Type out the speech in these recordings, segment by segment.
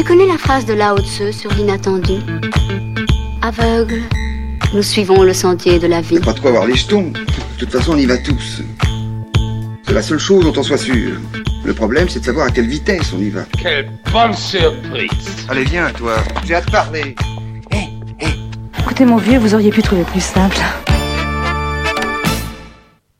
Tu connais la phrase de Lao Tzu sur l'inattendu Aveugle, nous suivons le sentier de la vie. Pas de quoi avoir les jetons. De toute façon, on y va tous. C'est la seule chose dont on soit sûr. Le problème, c'est de savoir à quelle vitesse on y va. Quelle bonne surprise Allez, viens, toi. J'ai hâte de parler. Écoutez, mon vieux, vous auriez pu trouver plus simple.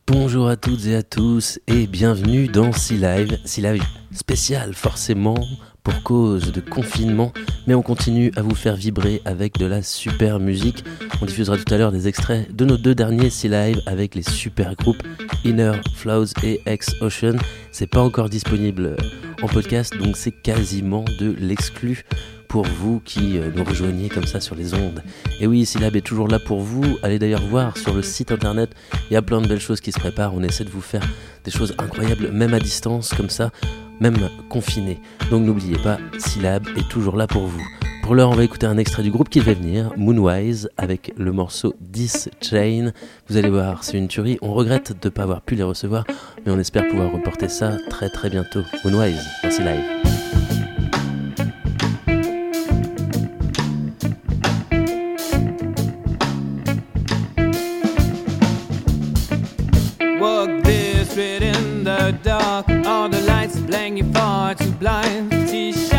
Bonjour à toutes et à tous et bienvenue dans Sea Live. Sea Live spécial forcément pour cause de confinement, mais on continue à vous faire vibrer avec de la super musique. On diffusera tout à l'heure des extraits de nos deux derniers Sea Live avec les super groupes Inner Flows et X Ocean. C'est pas encore disponible en podcast, donc c'est quasiment de l'exclu pour vous qui euh, nous rejoignez comme ça sur les ondes. Et oui, Syllab est toujours là pour vous. Allez d'ailleurs voir sur le site internet, il y a plein de belles choses qui se préparent. On essaie de vous faire des choses incroyables, même à distance, comme ça, même confiné. Donc n'oubliez pas, Syllab est toujours là pour vous. Pour l'heure, on va écouter un extrait du groupe qui va venir, Moonwise, avec le morceau This Chain. Vous allez voir, c'est une tuerie. On regrette de ne pas avoir pu les recevoir, mais on espère pouvoir reporter ça très très bientôt. Moonwise, merci live. die Wahrheit zu bleiben. Ich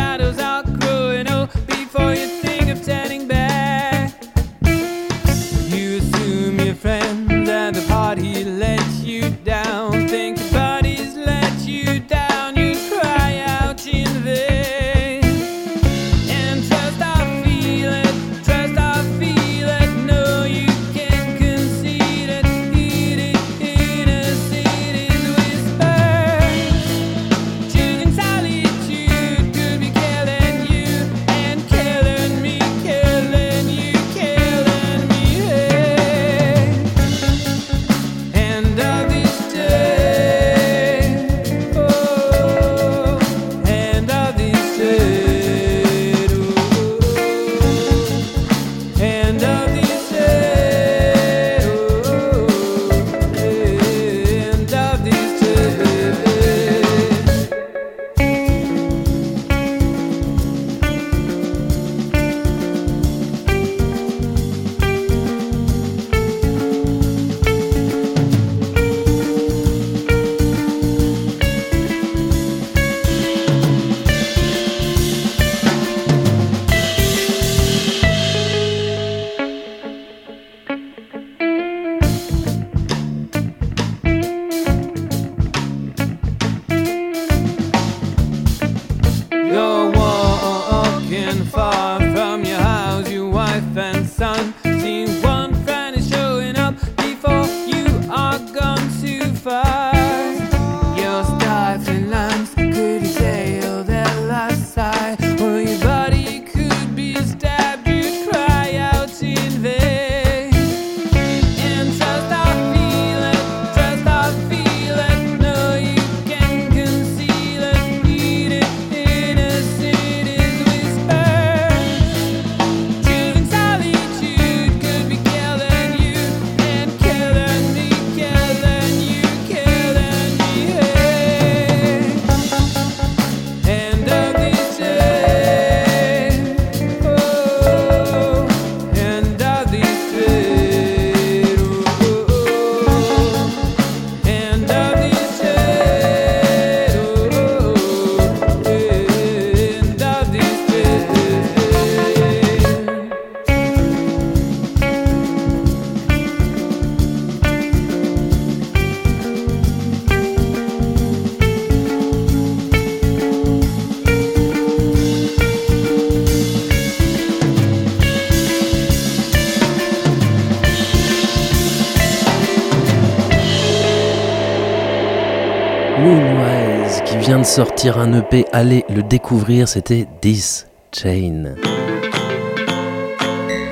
sortir un EP, allez le découvrir, c'était This Chain.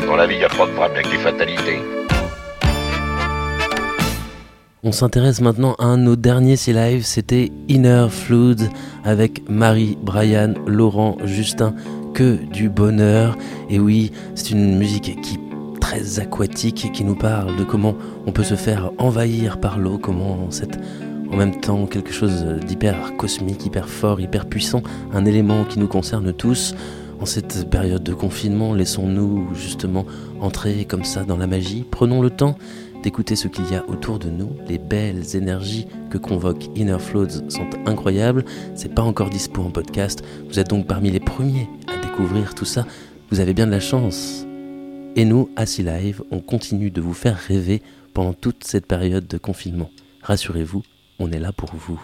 Dans la vie, y a pas de problème avec les fatalités. On s'intéresse maintenant à un de nos derniers C Live, c'était Inner Flood avec Marie, Brian, Laurent, Justin, que du bonheur. Et oui, c'est une musique qui est très aquatique, qui nous parle de comment on peut se faire envahir par l'eau, comment c'est en même temps quelque chose d'hyper cosmique, hyper fort, hyper puissant, un élément qui nous concerne tous. En cette période de confinement, laissons-nous justement entrer comme ça dans la magie. Prenons le temps d'écouter ce qu'il y a autour de nous. Les belles énergies que convoque Inner Floats sont incroyables. C'est pas encore dispo en podcast. Vous êtes donc parmi les premiers à découvrir tout ça. Vous avez bien de la chance. Et nous, Sea Live, on continue de vous faire rêver pendant toute cette période de confinement. Rassurez-vous, on est là pour vous.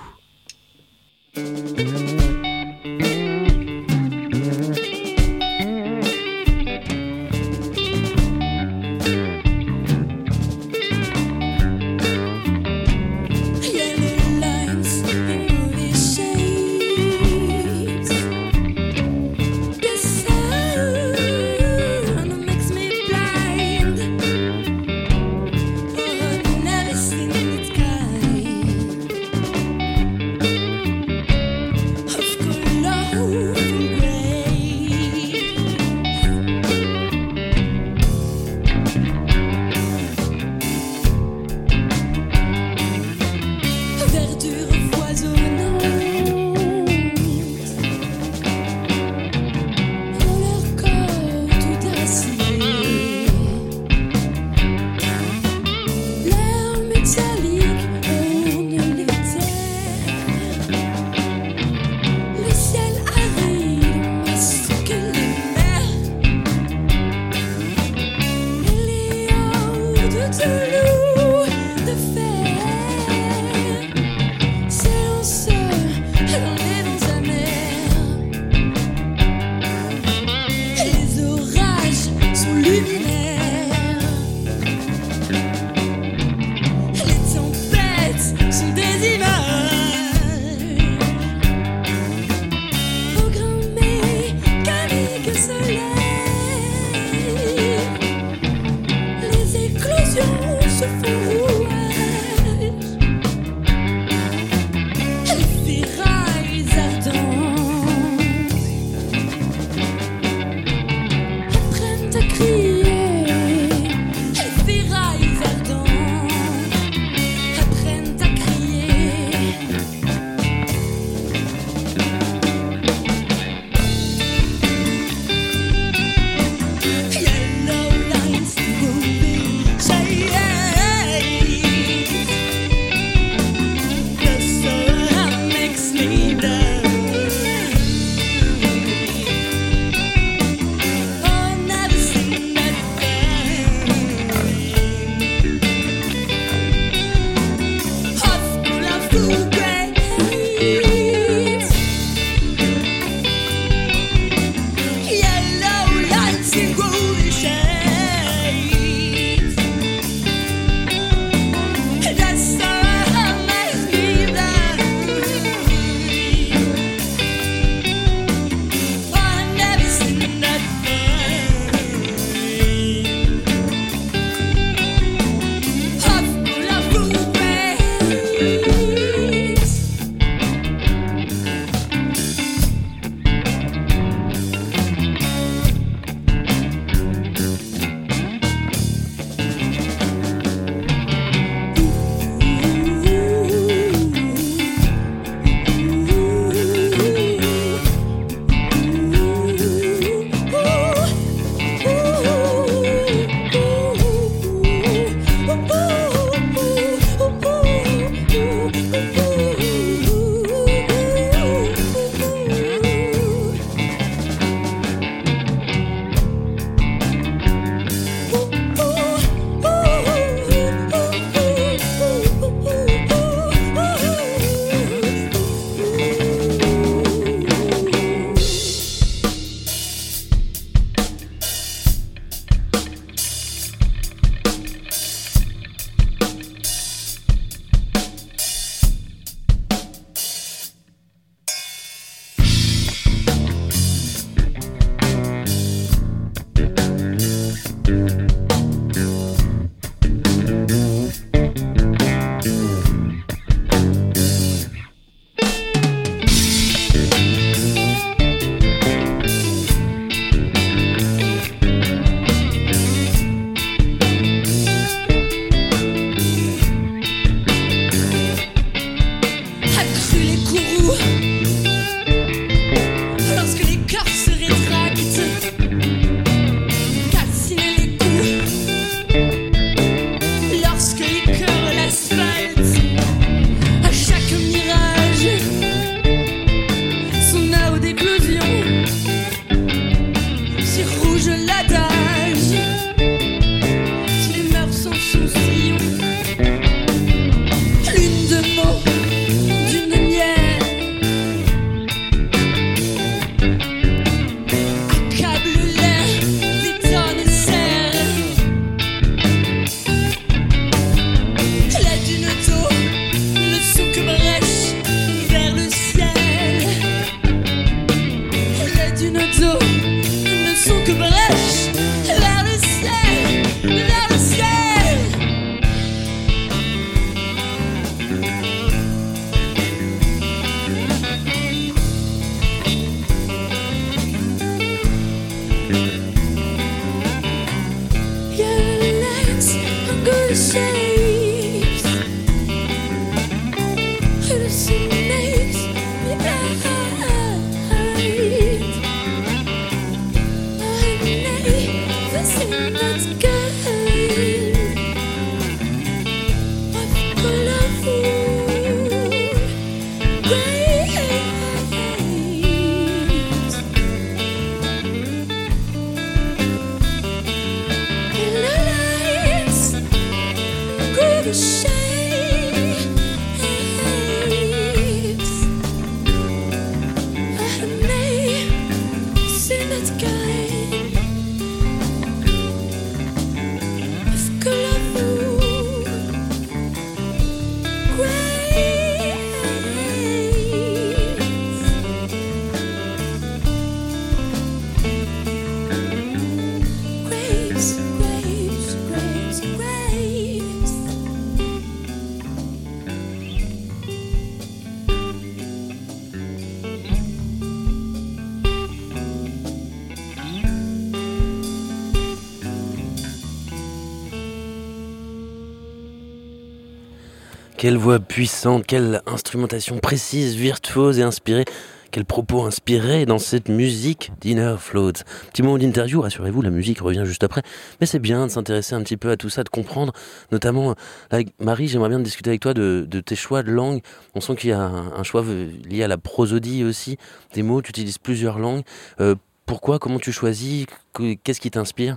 Quelle voix puissante, quelle instrumentation précise, virtuose et inspirée. Quel propos inspiré dans cette musique d'Inner Floats. Petit moment d'interview, rassurez-vous, la musique revient juste après. Mais c'est bien de s'intéresser un petit peu à tout ça, de comprendre. Notamment, avec Marie, j'aimerais bien discuter avec toi de, tes choix de langue. On sent qu'il y a un, choix lié à la prosodie aussi. Des mots, tu utilises plusieurs langues. Euh, pourquoi Comment tu choisis Que- Qu'est-ce qui t'inspire?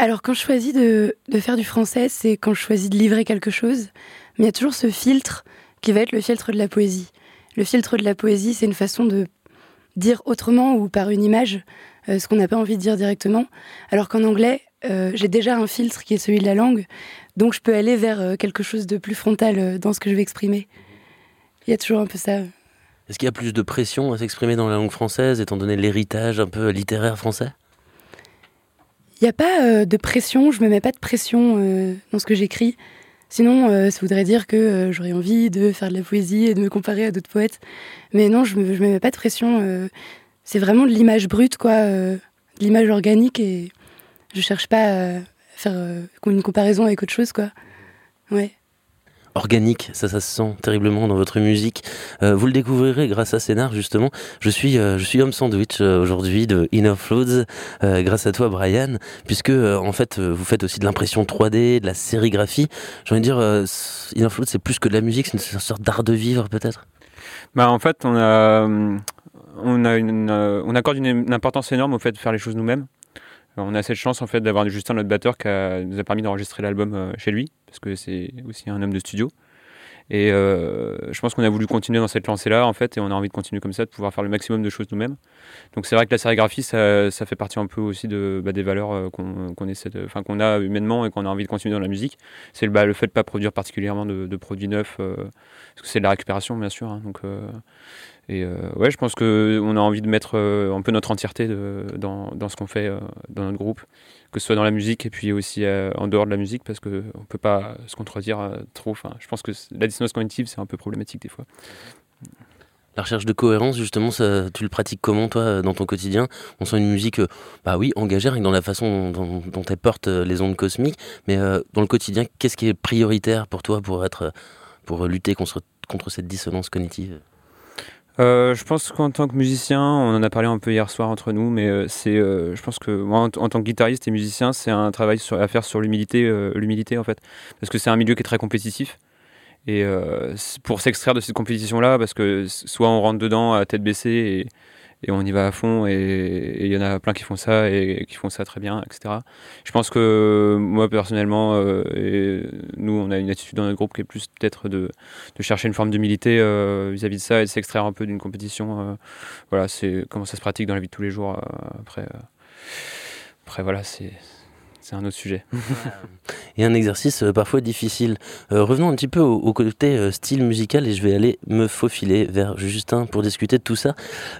Alors, quand je choisis de, faire du français, c'est quand je choisis de livrer quelque chose. Mais il y a toujours ce filtre qui va être le filtre de la poésie. Le filtre de la poésie, c'est une façon de dire autrement ou par une image euh, ce qu'on n'a pas envie de dire directement. Alors qu'en anglais, euh, j'ai déjà un filtre qui est celui de la langue. Donc, je peux aller vers euh, quelque chose de plus frontal dans ce que je vais exprimer. Il y a toujours un peu ça. Est-ce qu'il y a plus de pression à s'exprimer dans la langue française, étant donné l'héritage un peu littéraire français? Il n'y a pas euh, de pression, je me mets pas de pression euh, dans ce que j'écris. Sinon, euh, ça voudrait dire que j'aurais envie de faire de la poésie et de me comparer à d'autres poètes. Mais non, je je me mets pas de pression. c'est vraiment de l'image brute, quoi, de l'image organique et je cherche pas à faire une comparaison avec autre chose, quoi. Ouais. Organique, ça, ça se sent terriblement dans votre musique. Euh, vous le découvrirez grâce à Scénar, justement. Je suis, euh, je suis homme sandwich euh, aujourd'hui de Inner euh, grâce à toi, Brian, puisque en fait, vous faites aussi de l'impression 3D, de la sérigraphie. J'ai envie de dire, Inner Floats, c'est plus que de la musique, c'est une sorte d'art de vivre, peut-être? Bah, en fait, on a, on a on accorde une, importance énorme au fait de faire les choses nous-mêmes. On a cette chance en fait d'avoir Justin notre batteur qui nous a permis d'enregistrer l'album chez lui parce que c'est aussi un homme de studio. Et euh, je pense qu'on a voulu continuer dans cette lancée-là en fait et on a envie de continuer comme ça, de pouvoir faire le maximum de choses nous-mêmes. Donc c'est vrai que la sérigraphie, ça, ça fait partie un peu aussi de, bah, des valeurs euh, qu'on a humainement et qu'on a envie de continuer dans la musique. C'est le, bah, fait de pas produire particulièrement de, produits neufs, euh, parce que c'est de la récupération bien sûr. hein, donc, et euh, ouais, je pense qu'on a envie de mettre euh, un peu notre entièreté dans, ce qu'on fait euh, dans notre groupe, que ce soit dans la musique et puis aussi en dehors de la musique, parce qu'on ne peut pas se contredire trop. Enfin, je pense que la dissonance cognitive, c'est un peu problématique des fois. La recherche de cohérence, justement, tu le pratiques comment, toi, dans ton quotidien? On sent une musique, bah oui, engagée, dans la façon dont, dont elle porte les ondes cosmiques, mais dans le quotidien, qu'est-ce qui est prioritaire pour toi pour, être, pour lutter contre cette dissonance cognitive? Euh, je pense qu'en tant que musicien, on en a parlé un peu hier soir entre nous, mais euh, c'est, euh, je pense que moi, en, tant que guitariste et musicien, c'est un travail à faire sur l'humilité, l'humilité en fait, parce que c'est un milieu qui est très compétitif. Et pour s'extraire de cette compétition-là, parce que soit on rentre dedans à tête baissée et, et on y va à fond, et il y en a plein qui font ça et, qui font ça très bien, etc. Je pense que moi personnellement, euh, nous, on a une attitude dans notre groupe qui est plus peut-être de, de chercher une forme d'humilité euh, vis-à-vis de ça et de s'extraire un peu d'une compétition. euh, voilà, c'est comment ça se pratique dans la vie de tous les jours. après, après, voilà, c'est c'est un autre sujet. et un exercice euh, parfois difficile. Euh, revenons un petit peu au, côté euh, style musical et je vais aller me faufiler vers Justin pour discuter de tout ça.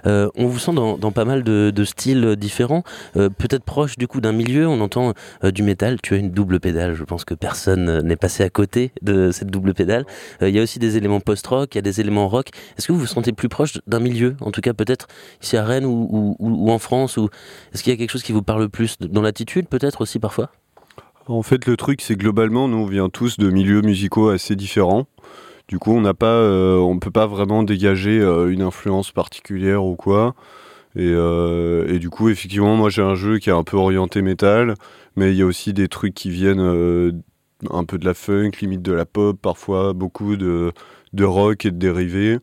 On vous sent dans, pas mal de, styles différents, peut-être proche du coup d'un milieu. On entend du métal, tu as une double pédale. Je pense que personne n'est passé à côté de cette double pédale. Il y a aussi des éléments post-rock, il y a des éléments rock. Est-ce que vous vous sentez plus proche d'un milieu, en tout cas peut-être ici à Rennes ou, en France Est-ce qu'il y a quelque chose qui vous parle plus dans l'attitude peut-être aussi parfois En fait, le truc, c'est globalement, nous, on vient tous de milieux musicaux assez différents. Du coup, on n'a pas, euh, on peut pas vraiment dégager euh, une influence particulière ou quoi. Et, euh, et du coup, effectivement, moi, j'ai un jeu qui est un peu orienté métal, mais il y a aussi des trucs qui viennent un peu de la funk, limite de la pop, parfois beaucoup de, de rock et de dérivés.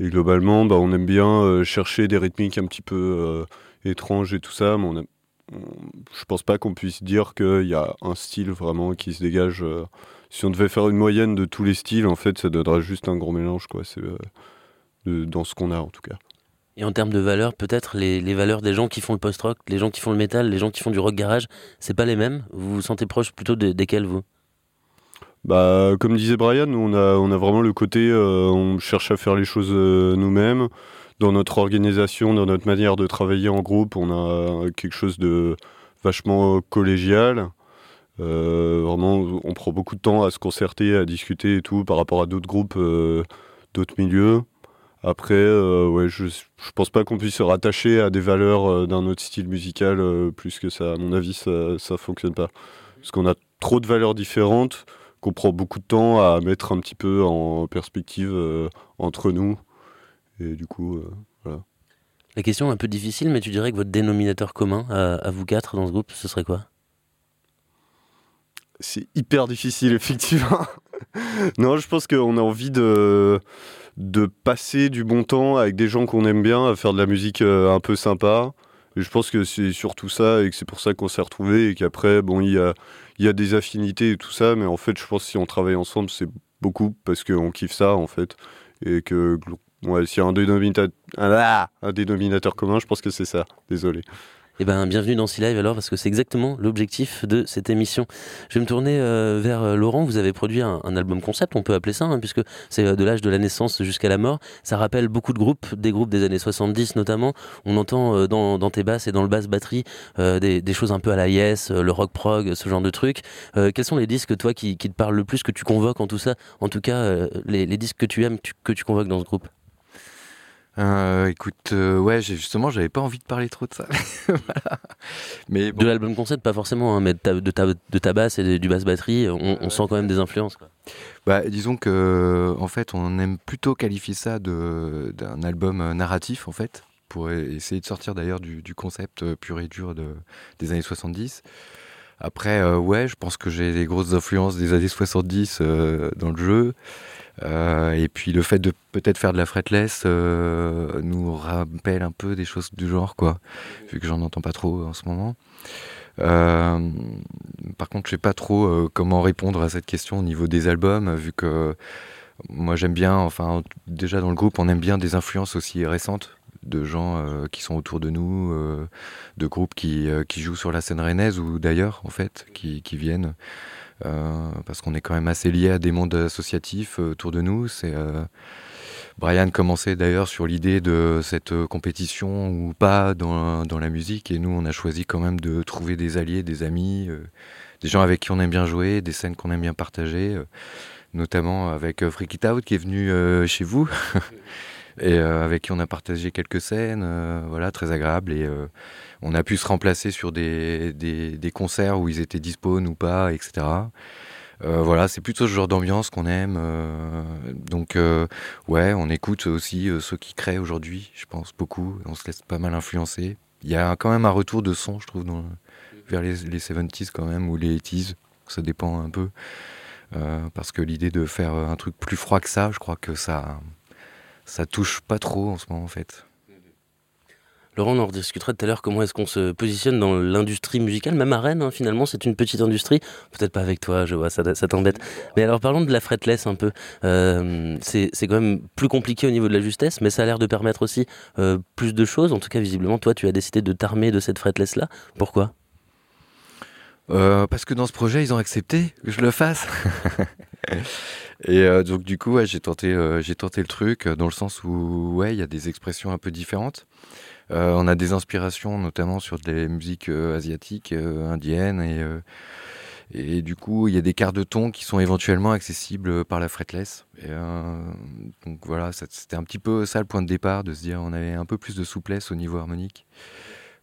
Et globalement, bah, on aime bien chercher des rythmiques un petit peu étranges et tout ça, mais on aime- je pense pas qu'on puisse dire qu'il y a un style vraiment qui se dégage. euh. si on devait faire une moyenne de tous les styles, en fait, ça donnerait juste un gros mélange, quoi. C'est euh, de- dans ce qu'on a, en tout cas. Et en termes de valeurs, peut-être les, les valeurs des gens qui font le post-rock, les gens qui font le métal, les gens qui font du rock garage, c'est pas les mêmes? Vous vous sentez proche plutôt de- desquels vous? Bah, comme disait Brian, nous, on a, on a vraiment le côté, euh, on cherche à faire les choses euh, nous-mêmes. Dans notre organisation, dans notre manière de travailler en groupe, on a quelque chose de vachement collégial. Euh, vraiment, on prend beaucoup de temps à se concerter, à discuter et tout par rapport à d'autres groupes, euh, d'autres milieux. Après, euh, ouais, je, je pense pas qu'on puisse se rattacher à des valeurs d'un autre style musical plus que ça. À mon avis, ça, ça fonctionne pas. Parce qu'on a trop de valeurs différentes qu'on prend beaucoup de temps à mettre un petit peu en perspective entre nous. Et du coup, euh, voilà. La question est un peu difficile, mais tu dirais que votre dénominateur commun à, à vous quatre dans ce groupe, ce serait quoi? C'est hyper difficile, effectivement. non, je pense qu'on a envie de, de passer du bon temps avec des gens qu'on aime bien, à faire de la musique euh, un peu sympa. Et je pense que c'est surtout ça et que c'est pour ça qu'on s'est retrouvés et qu'après, bon, il y a, il y a des affinités et tout ça, mais en fait, je pense que si on travaille ensemble, c'est beaucoup parce qu'on kiffe ça, en fait. Et que, ouais, s'il ah, un dénominateur commun, je pense que c'est ça. Désolé. Eh ben, bienvenue dans C-Live alors, parce que c'est exactement l'objectif de cette émission. Je vais me tourner euh, vers euh, Laurent. Vous avez produit un, album concept, on peut appeler ça, hein, puisque c'est euh, de l'âge de la naissance jusqu'à la mort. Ça rappelle beaucoup de groupes, des groupes des années 70 notamment. On entend dans, tes basses et dans le basse batterie des, choses un peu à la Yes, le rock prog, ce genre de trucs. Quels sont les disques, toi, qui, te parlent le plus, que tu convoques en tout ça? En tout cas, les, disques que tu aimes, que tu convoques dans ce groupe? Euh, écoute, euh, ouais, justement, j'avais pas envie de parler trop de ça. Voilà. Mais bon, De l'album concept, pas forcément, hein, mais de ta, de, ta, de ta basse et de- du basse batterie, on, on sent quand même des influences. Quoi. bah, disons que, en fait, on aime plutôt qualifier ça de- d'un album euh, narratif, en fait, pour e- essayer de sortir d'ailleurs du, du concept pur et dur de, des années 70. Après, euh, ouais, je pense que j'ai des grosses influences des années 70 euh, dans le jeu. Euh, et puis le fait de peut-être faire de la fretless nous rappelle un peu des choses du genre, quoi, vu que j'en entends pas trop en ce moment. Par contre, je sais pas trop comment répondre à cette question au niveau des albums, vu que moi j'aime bien, enfin déjà dans le groupe, on aime bien des influences aussi récentes de gens euh, qui sont autour de nous, euh, de groupes qui, euh, qui jouent sur la scène rennaise ou d'ailleurs en fait, qui, qui viennent. Parce qu'on est quand même assez lié à des mondes associatifs autour de nous. C'est Brian commençait d'ailleurs sur l'idée de cette compétition ou pas dans, dans la musique, et nous on a choisi quand même de trouver des alliés, des amis, des gens avec qui on aime bien jouer, des scènes qu'on aime bien partager, notamment avec Freak It Out qui est venu chez vous. Et euh, avec qui on a partagé quelques scènes, euh, voilà, très agréables. Et euh, on a pu se remplacer sur des, des, concerts où ils étaient dispo ou pas, etc. Voilà, c'est plutôt ce genre d'ambiance qu'on aime. donc, ouais, on écoute aussi ceux qui créent aujourd'hui, je pense, beaucoup. On se laisse pas mal influencer. Il y a quand même un retour de son, je trouve, vers les, les 70s quand même, ou les 80s. Ça dépend un peu. Parce que l'idée de faire un truc plus froid que ça, je crois que ça, ça touche pas trop en ce moment, en fait. Laurent, on en rediscutera tout à l'heure comment est-ce qu'on se positionne dans l'industrie musicale, même à Rennes, hein, finalement, c'est une petite industrie. Peut-être pas avec toi, je vois, ça, ça t'embête. Mais alors parlons de la fretless un peu. Euh, c'est c'est quand même plus compliqué au niveau de la justesse, mais ça a l'air de permettre aussi euh, plus de choses. En tout cas, visiblement, toi, tu as décidé de t'armer de cette fretless-là. Pourquoi? Euh, parce que dans ce projet, ils ont accepté que je le fasse. Et euh, donc du coup, j'ai tenté, euh, tenté le truc euh, dans le sens où ouais, il y a des expressions un peu différentes. On a des inspirations notamment sur des musiques asiatiques, indiennes et et du coup, il y a des quarts de ton qui sont éventuellement accessibles par la fretless. Et, donc voilà, c'était un petit peu ça le point de départ, de se dire on avait un peu plus de souplesse au niveau harmonique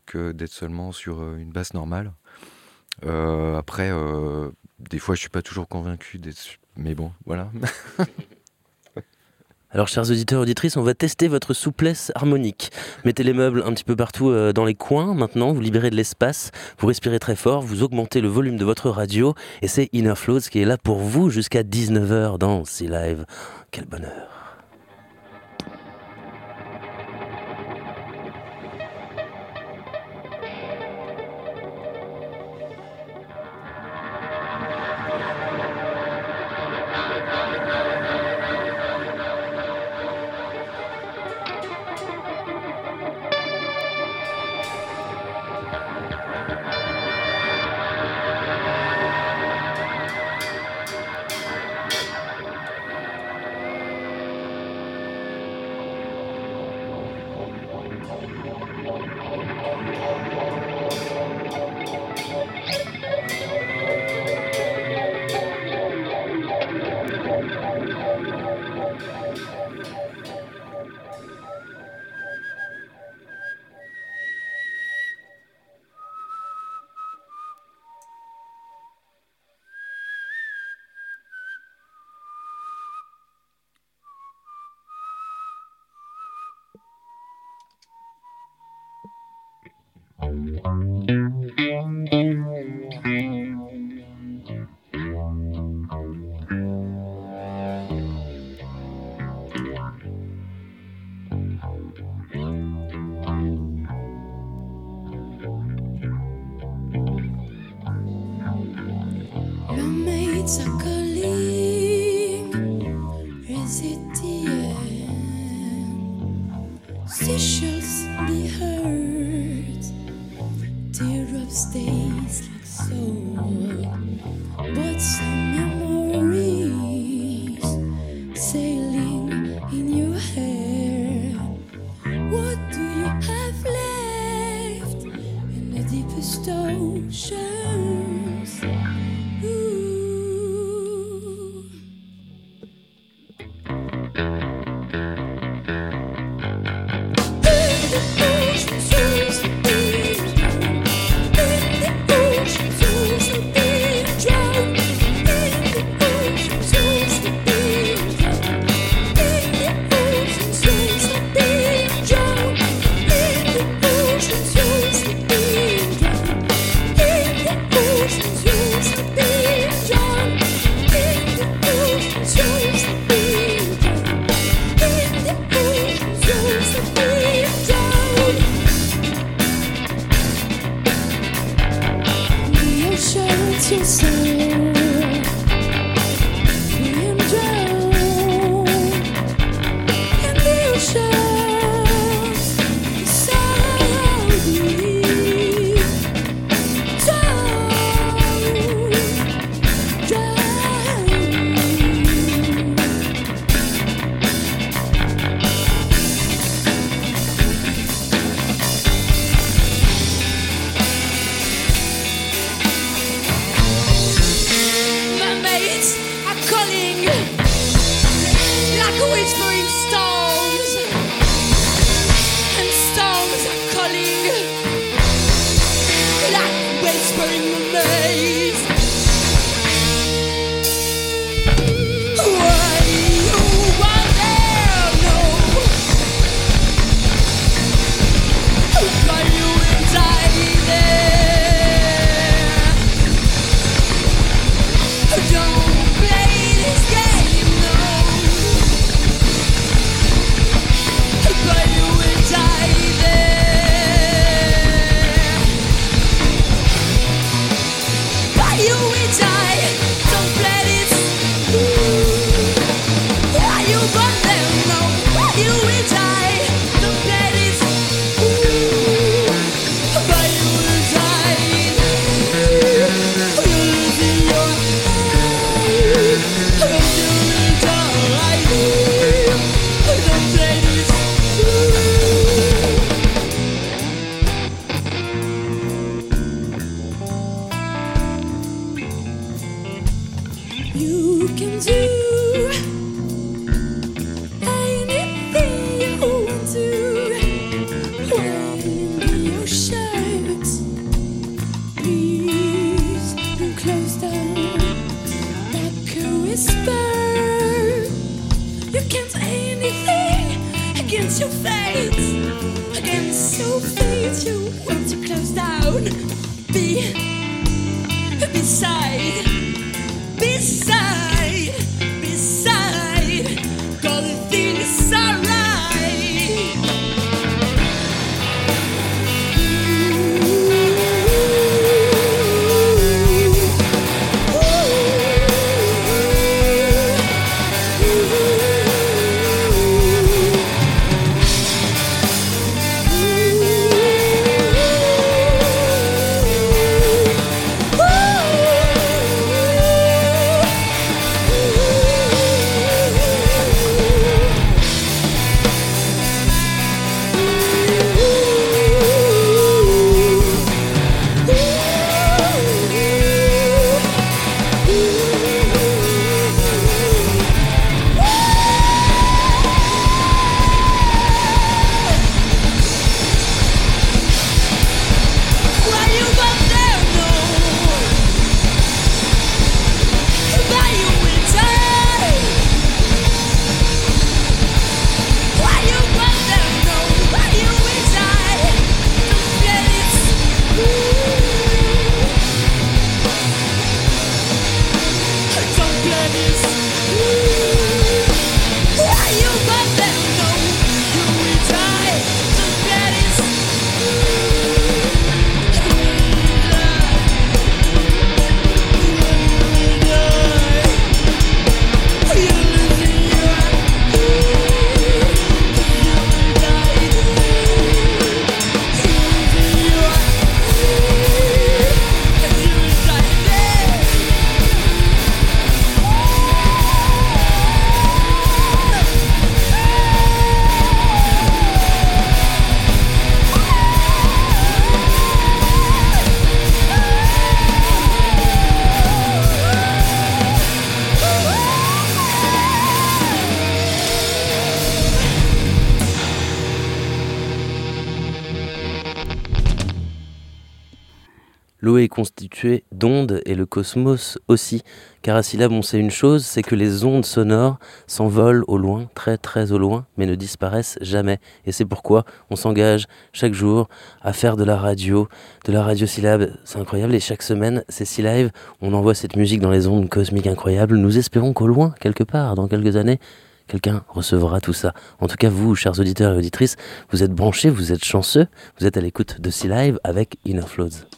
que d'être seulement sur une basse normale. Après, des fois, je suis pas toujours convaincu d'être, mais bon, voilà. Alors, chers auditeurs, auditrices, on va tester votre souplesse harmonique. Mettez les meubles un petit peu partout euh, dans les coins. Maintenant, vous libérez de l'espace, vous respirez très fort, vous augmentez le volume de votre radio. Et c'est Inner Flows qui est là pour vous jusqu'à 19h dans C Live. Quel bonheur. Cosmos aussi. Car à syllabe, on sait une chose, c'est que les ondes sonores s'envolent au loin, très très au loin, mais ne disparaissent jamais. Et c'est pourquoi on s'engage chaque jour à faire de la radio, de la radio syllabe. C'est incroyable. Et chaque semaine, c'est Sylive. On envoie cette musique dans les ondes cosmiques incroyables. Nous espérons qu'au loin, quelque part, dans quelques années, quelqu'un recevra tout ça. En tout cas, vous, chers auditeurs et auditrices, vous êtes branchés, vous êtes chanceux, vous êtes à l'écoute de Sylive avec Inner Flows.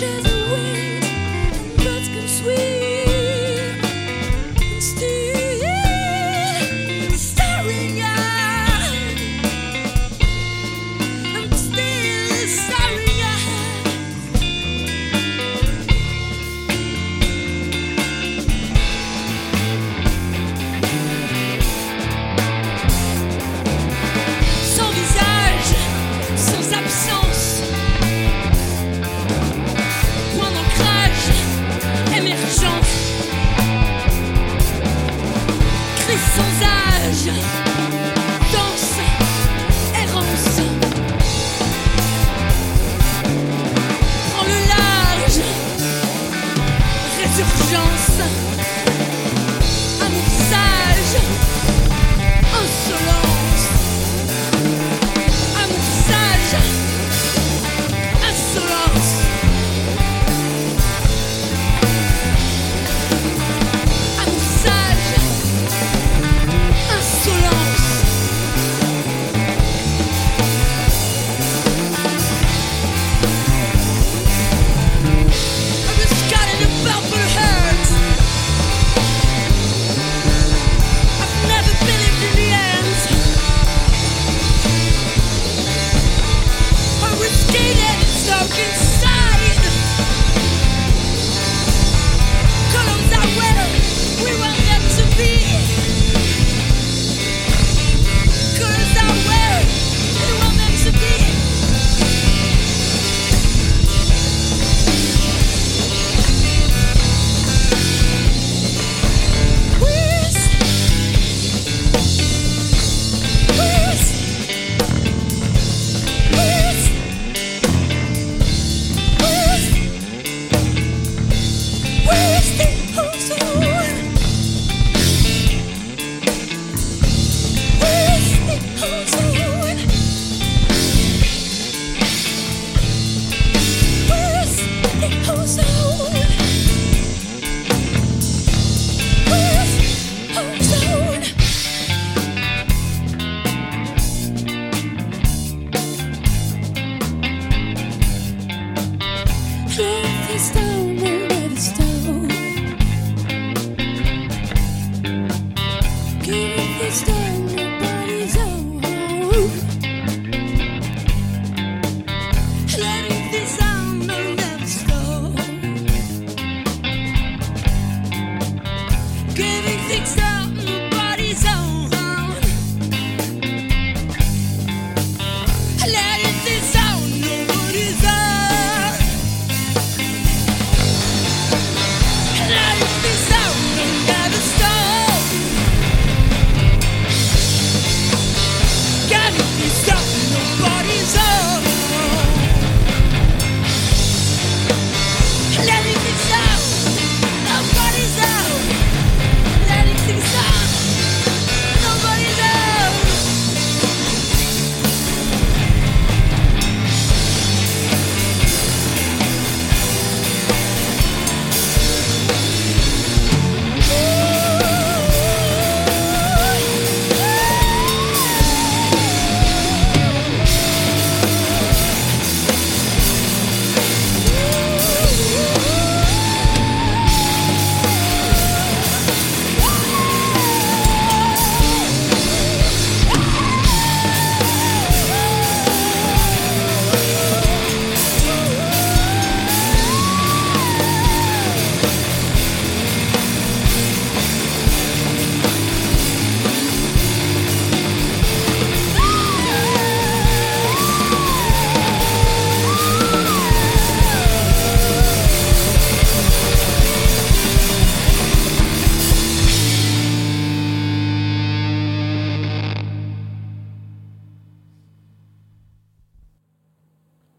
wishes.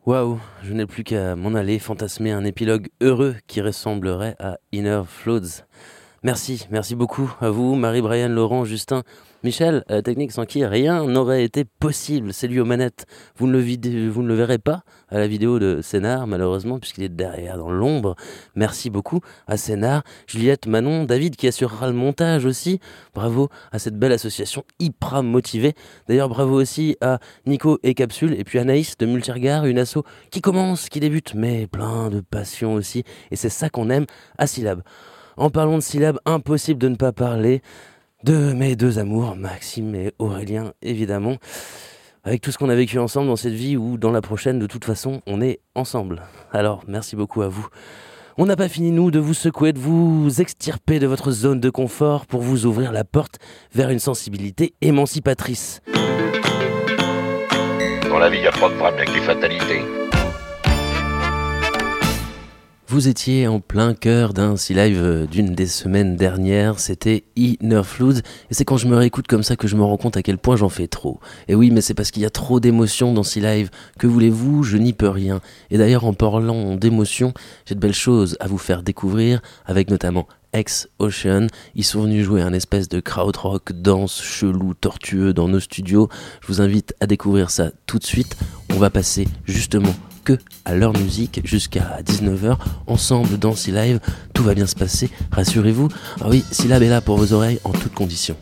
Waouh, je n'ai plus qu'à m'en aller fantasmer un épilogue heureux qui ressemblerait à Inner Floods. Merci, merci beaucoup à vous, Marie-Brian, Laurent, Justin, Michel, la technique sans qui rien n'aurait été possible. C'est lui aux manettes. Vous ne, le verrez pas à la vidéo de Sénard, malheureusement, puisqu'il est derrière dans l'ombre. Merci beaucoup à Sénard, Juliette, Manon, David qui assurera le montage aussi. Bravo à cette belle association hyper motivée. D'ailleurs, bravo aussi à Nico et Capsule, et puis Anaïs de Multiregard, une asso qui commence, qui débute, mais plein de passion aussi. Et c'est ça qu'on aime à Syllab. En parlant de syllabes, impossible de ne pas parler de mes deux amours, Maxime et Aurélien, évidemment. Avec tout ce qu'on a vécu ensemble dans cette vie ou dans la prochaine, de toute façon, on est ensemble. Alors, merci beaucoup à vous. On n'a pas fini, nous, de vous secouer, de vous extirper de votre zone de confort pour vous ouvrir la porte vers une sensibilité émancipatrice. Dans la vie, il n'y a de drame avec les fatalités. Vous étiez en plein cœur d'un si live euh, d'une des semaines dernières, c'était Inner Fluid, et c'est quand je me réécoute comme ça que je me rends compte à quel point j'en fais trop. Et oui, mais c'est parce qu'il y a trop d'émotions dans si live. Que voulez-vous, je n'y peux rien. Et d'ailleurs, en parlant d'émotions, j'ai de belles choses à vous faire découvrir, avec notamment Ex Ocean. Ils sont venus jouer un espèce de krautrock, danse, chelou, tortueux dans nos studios. Je vous invite à découvrir ça tout de suite. On va passer justement à leur musique jusqu'à 19h ensemble dans C Live. Tout va bien se passer, rassurez-vous. Ah oui, Syllab est là pour vos oreilles en toutes conditions.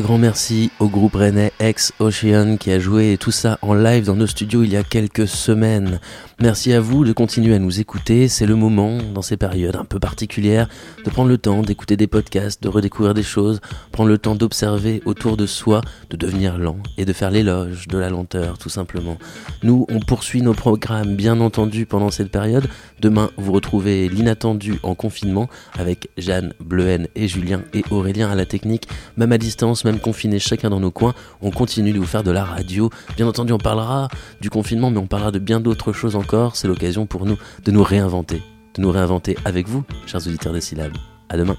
Un grand merci au groupe rennais Ex Ocean qui a joué tout ça en live dans nos studios il y a quelques semaines. Merci à vous de continuer à nous écouter. C'est le moment, dans ces périodes un peu particulières, de prendre le temps d'écouter des podcasts, de redécouvrir des choses, prendre le temps d'observer autour de soi, de devenir lent et de faire l'éloge de la lenteur, tout simplement. Nous, on poursuit nos programmes, bien entendu, pendant cette période. Demain, vous retrouvez l'inattendu en confinement avec Jeanne, Bleuhen et Julien et Aurélien à la technique, même à distance, même confinés chacun dans nos coins. On continue de vous faire de la radio. Bien entendu, on parlera du confinement, mais on parlera de bien d'autres choses encore. C'est l'occasion pour nous de nous réinventer, de nous réinventer avec vous, chers auditeurs de syllabes. À demain.